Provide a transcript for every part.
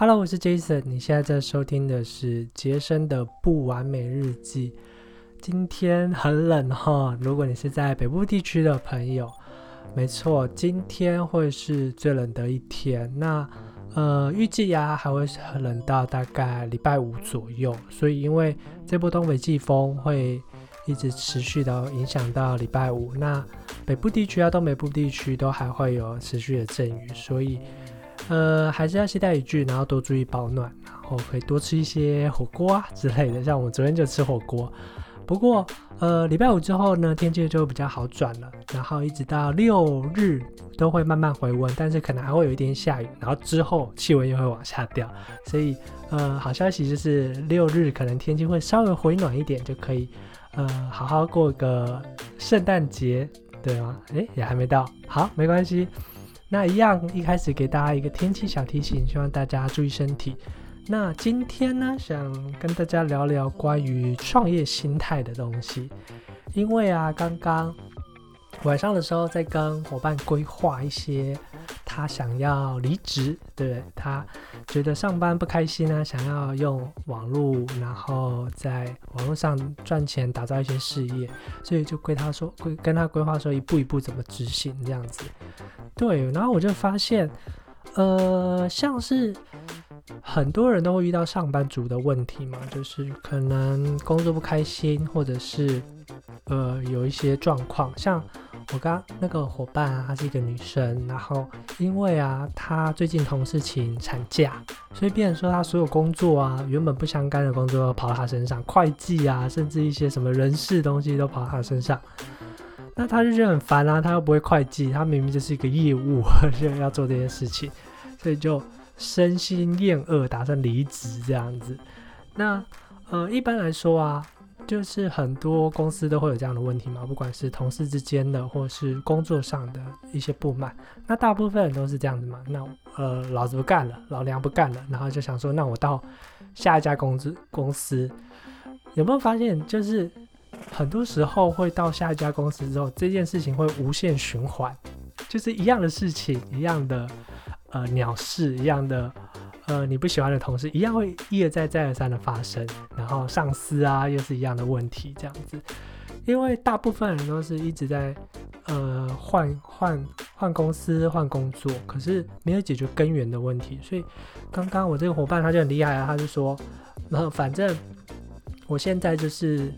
Hello，我是 Jason，你现在在收听的是杰森的不完美日记。今天很冷哈，如果你是在北部地区的朋友，没错，今天会是最冷的一天。那呃，预计呀还会冷到大概礼拜五左右。所以因为这波东北季风会一直持续到影响到礼拜五，那北部地区啊、东北部地区都还会有持续的阵雨，所以。呃，还是要携带雨具，然后多注意保暖，然后可以多吃一些火锅啊之类的。像我昨天就吃火锅。不过，呃，礼拜五之后呢，天气就比较好转了，然后一直到六日都会慢慢回温，但是可能还会有一点下雨，然后之后气温又会往下掉。所以，呃，好消息就是六日可能天气会稍微回暖一点，就可以呃好好过个圣诞节，对吗？诶，也还没到，好，没关系。那一样，一开始给大家一个天气小提醒，希望大家注意身体。那今天呢，想跟大家聊聊关于创业心态的东西，因为啊，刚刚晚上的时候在跟伙伴规划一些。他想要离职，对他觉得上班不开心啊，想要用网络，然后在网络上赚钱，打造一些事业，所以就规他说，规跟他规划说一步一步怎么执行这样子。对，然后我就发现，呃，像是很多人都会遇到上班族的问题嘛，就是可能工作不开心，或者是呃有一些状况，像。我刚那个伙伴，她是一个女生，然后因为啊，她最近同事请产假，所以变成说她所有工作啊，原本不相干的工作都跑到她身上，会计啊，甚至一些什么人事东西都跑到她身上，那她就觉得很烦啊，她又不会会计，她明明就是一个业务，就要做这件事情，所以就身心厌恶，打算离职这样子。那呃，一般来说啊。就是很多公司都会有这样的问题嘛，不管是同事之间的，或是工作上的一些不满，那大部分人都是这样子嘛。那呃，老子不干了，老娘不干了，然后就想说，那我到下一家公司公司，有没有发现，就是很多时候会到下一家公司之后，这件事情会无限循环，就是一样的事情，一样的呃鸟事，一样的。呃，你不喜欢的同事一样会一而再再而三的发生，然后上司啊又是一样的问题这样子，因为大部分人都是一直在呃换换换公司换工作，可是没有解决根源的问题，所以刚刚我这个伙伴他就很厉害啊，他就说，然后反正我现在就是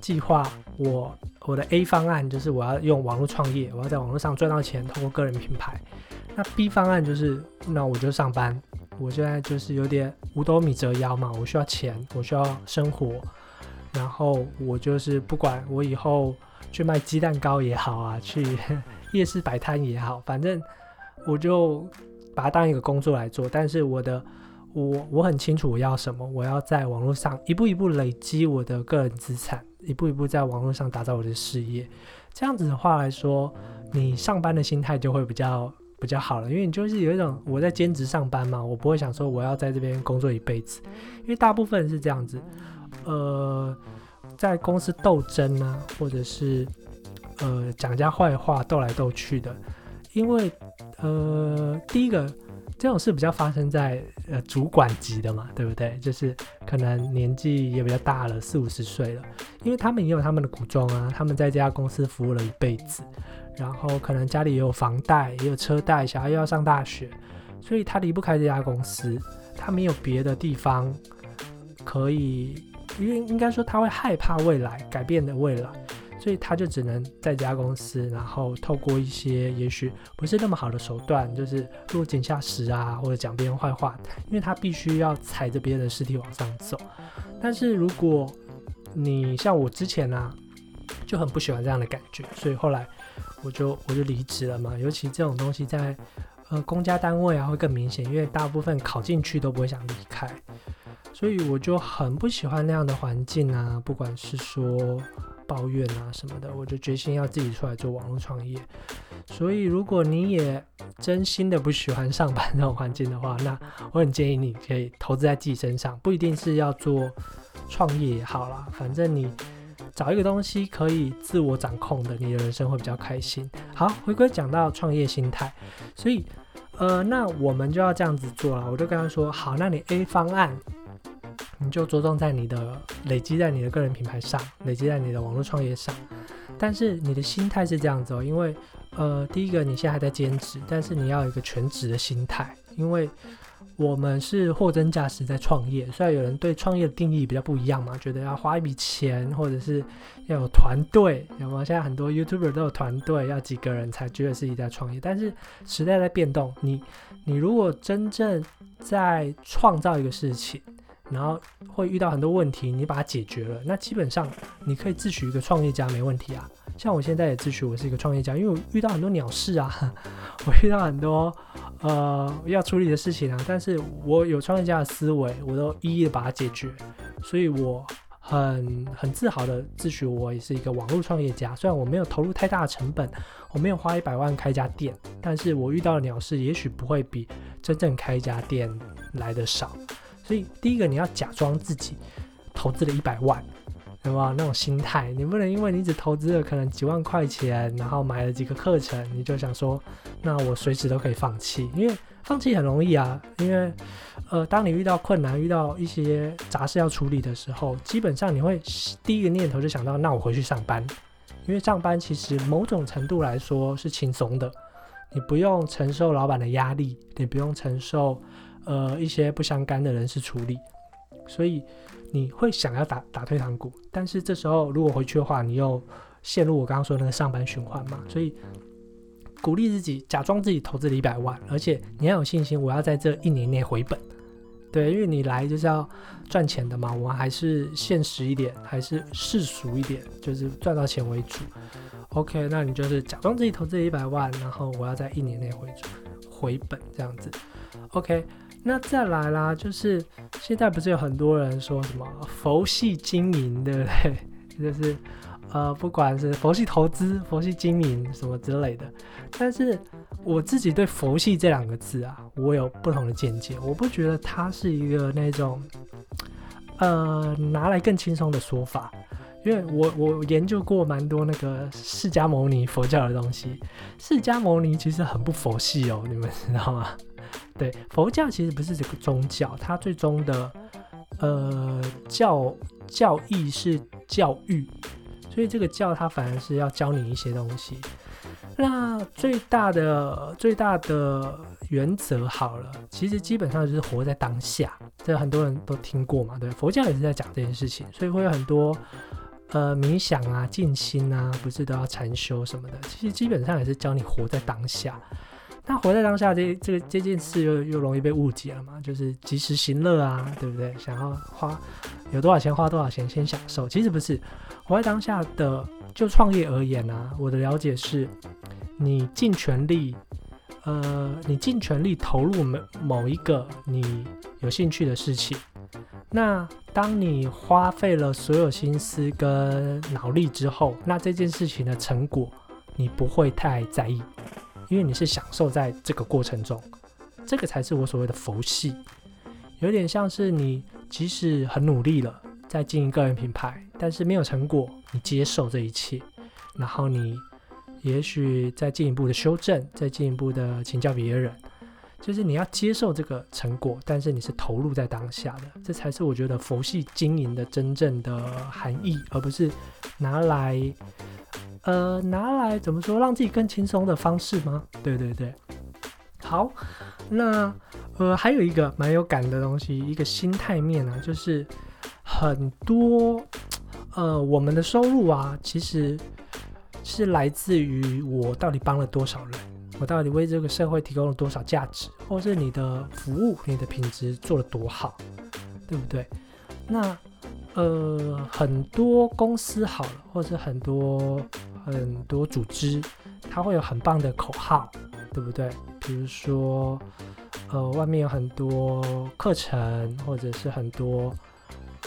计划我我的 A 方案就是我要用网络创业，我要在网络上赚到钱，通过个人品牌，那 B 方案就是那我就上班。我现在就是有点五斗米折腰嘛，我需要钱，我需要生活，然后我就是不管我以后去卖鸡蛋糕也好啊，去夜市摆摊也好，反正我就把它当一个工作来做。但是我的我我很清楚我要什么，我要在网络上一步一步累积我的个人资产，一步一步在网络上打造我的事业。这样子的话来说，你上班的心态就会比较。比较好了，因为你就是有一种我在兼职上班嘛，我不会想说我要在这边工作一辈子，因为大部分是这样子，呃，在公司斗争啊，或者是呃讲人家坏话斗来斗去的，因为呃第一个这种事比较发生在呃主管级的嘛，对不对？就是可能年纪也比较大了，四五十岁了，因为他们也有他们的苦衷啊，他们在这家公司服务了一辈子。然后可能家里也有房贷，也有车贷，小孩又要上大学，所以他离不开这家公司，他没有别的地方可以，因为应该说他会害怕未来改变的未来，所以他就只能在这家公司，然后透过一些也许不是那么好的手段，就是落井下石啊，或者讲别人坏话，因为他必须要踩着别人的尸体往上走。但是如果你像我之前呢，就很不喜欢这样的感觉，所以后来。我就我就离职了嘛，尤其这种东西在呃公家单位啊会更明显，因为大部分考进去都不会想离开，所以我就很不喜欢那样的环境啊，不管是说抱怨啊什么的，我就决心要自己出来做网络创业。所以如果你也真心的不喜欢上班那种环境的话，那我很建议你可以投资在自己身上，不一定是要做创业也好啦，反正你。找一个东西可以自我掌控的，你的人生会比较开心。好，回归讲到创业心态，所以呃，那我们就要这样子做了。我就跟他说，好，那你 A 方案，你就着重在你的累积在你的个人品牌上，累积在你的网络创业上。但是你的心态是这样子哦，因为呃，第一个你现在还在兼职，但是你要有一个全职的心态，因为。我们是货真价实在创业，虽然有人对创业的定义比较不一样嘛，觉得要花一笔钱，或者是要有团队，有没有？现在很多 YouTuber 都有团队，要几个人才觉得自己在创业。但是时代在变动，你你如果真正在创造一个事情，然后会遇到很多问题，你把它解决了，那基本上你可以自诩一个创业家没问题啊。像我现在也自诩我是一个创业家，因为我遇到很多鸟事啊，我遇到很多呃要处理的事情啊，但是我有创业家的思维，我都一一的把它解决，所以我很很自豪的自诩我也是一个网络创业家。虽然我没有投入太大的成本，我没有花一百万开一家店，但是我遇到的鸟事也许不会比真正开一家店来的少。所以第一个你要假装自己投资了一百万。对吧？那种心态，你不能因为你只投资了可能几万块钱，然后买了几个课程，你就想说，那我随时都可以放弃。因为放弃很容易啊。因为，呃，当你遇到困难、遇到一些杂事要处理的时候，基本上你会第一个念头就想到，那我回去上班。因为上班其实某种程度来说是轻松的，你不用承受老板的压力，你不用承受呃一些不相干的人事处理，所以。你会想要打打退堂鼓，但是这时候如果回去的话，你又陷入我刚刚说的那个上班循环嘛。所以鼓励自己，假装自己投资了一百万，而且你要有信心，我要在这一年内回本。对，因为你来就是要赚钱的嘛，我们还是现实一点，还是世俗一点，就是赚到钱为主。OK，那你就是假装自己投资了一百万，然后我要在一年内回回本这样子。OK。那再来啦，就是现在不是有很多人说什么佛系经营，对不对？就是呃，不管是佛系投资、佛系经营什么之类的。但是我自己对“佛系”这两个字啊，我有不同的见解。我不觉得它是一个那种呃拿来更轻松的说法，因为我我研究过蛮多那个释迦牟尼佛教的东西，释迦牟尼其实很不佛系哦，你们知道吗？对，佛教其实不是这个宗教，它最终的呃教教义是教育，所以这个教它反而是要教你一些东西。那最大的最大的原则好了，其实基本上就是活在当下，这很多人都听过嘛，对，佛教也是在讲这件事情，所以会有很多呃冥想啊、静心啊，不是都要禅修什么的，其实基本上也是教你活在当下。那活在当下这这个这件事又又容易被误解了嘛？就是及时行乐啊，对不对？想要花有多少钱花多少钱先享受，其实不是。活在当下的就创业而言呢，我的了解是，你尽全力，呃，你尽全力投入某某一个你有兴趣的事情。那当你花费了所有心思跟脑力之后，那这件事情的成果你不会太在意。因为你是享受在这个过程中，这个才是我所谓的佛系，有点像是你即使很努力了，在经营个人品牌，但是没有成果，你接受这一切，然后你也许再进一步的修正，再进一步的请教别人，就是你要接受这个成果，但是你是投入在当下的，这才是我觉得佛系经营的真正的含义，而不是拿来。呃，拿来怎么说，让自己更轻松的方式吗？对对对，好，那呃还有一个蛮有感的东西，一个心态面啊，就是很多呃我们的收入啊，其实是来自于我到底帮了多少人，我到底为这个社会提供了多少价值，或是你的服务、你的品质做了多好，对不对？那呃很多公司好了，或者很多。很多组织，它会有很棒的口号，对不对？比如说，呃，外面有很多课程，或者是很多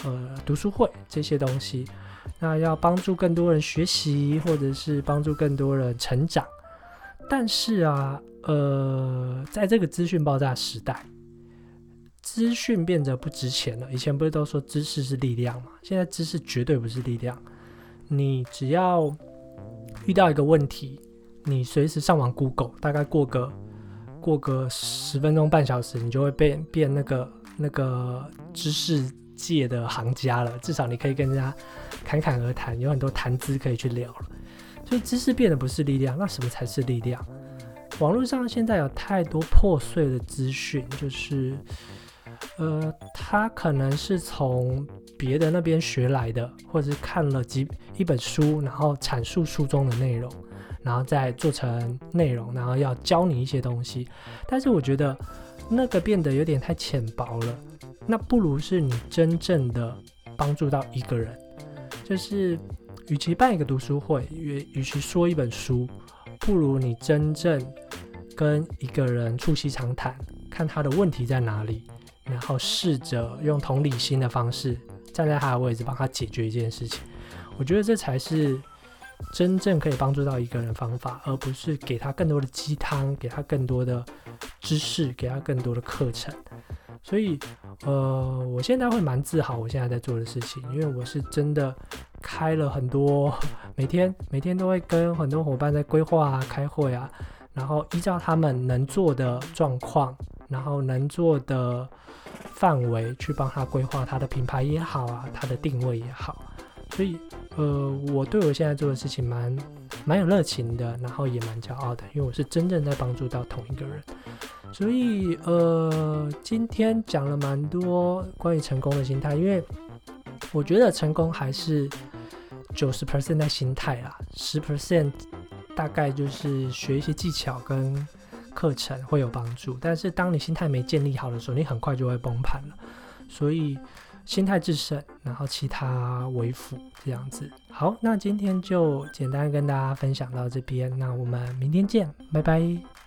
呃读书会这些东西，那要帮助更多人学习，或者是帮助更多人成长。但是啊，呃，在这个资讯爆炸时代，资讯变得不值钱了。以前不是都说知识是力量吗？现在知识绝对不是力量，你只要遇到一个问题，你随时上网 Google，大概过个过个十分钟半小时，你就会变变那个那个知识界的行家了。至少你可以跟人家侃侃而谈，有很多谈资可以去聊了。所以知识变的不是力量，那什么才是力量？网络上现在有太多破碎的资讯，就是，呃，他可能是从别的那边学来的，或者是看了几一本书，然后阐述书中的内容，然后再做成内容，然后要教你一些东西。但是我觉得那个变得有点太浅薄了，那不如是你真正的帮助到一个人，就是。与其办一个读书会，与与其说一本书，不如你真正跟一个人促膝长谈，看他的问题在哪里，然后试着用同理心的方式站在他的位置帮他解决一件事情。我觉得这才是真正可以帮助到一个人的方法，而不是给他更多的鸡汤，给他更多的知识，给他更多的课程。所以，呃，我现在会蛮自豪我现在在做的事情，因为我是真的。开了很多，每天每天都会跟很多伙伴在规划啊、开会啊，然后依照他们能做的状况，然后能做的范围去帮他规划他的品牌也好啊，他的定位也好。所以，呃，我对我现在做的事情蛮蛮有热情的，然后也蛮骄傲的，因为我是真正在帮助到同一个人。所以，呃，今天讲了蛮多关于成功的心态，因为我觉得成功还是。九十 percent 在心态啦，十 percent 大概就是学一些技巧跟课程会有帮助。但是当你心态没建立好的时候，你很快就会崩盘了。所以心态制胜，然后其他为辅这样子。好，那今天就简单跟大家分享到这边，那我们明天见，拜拜。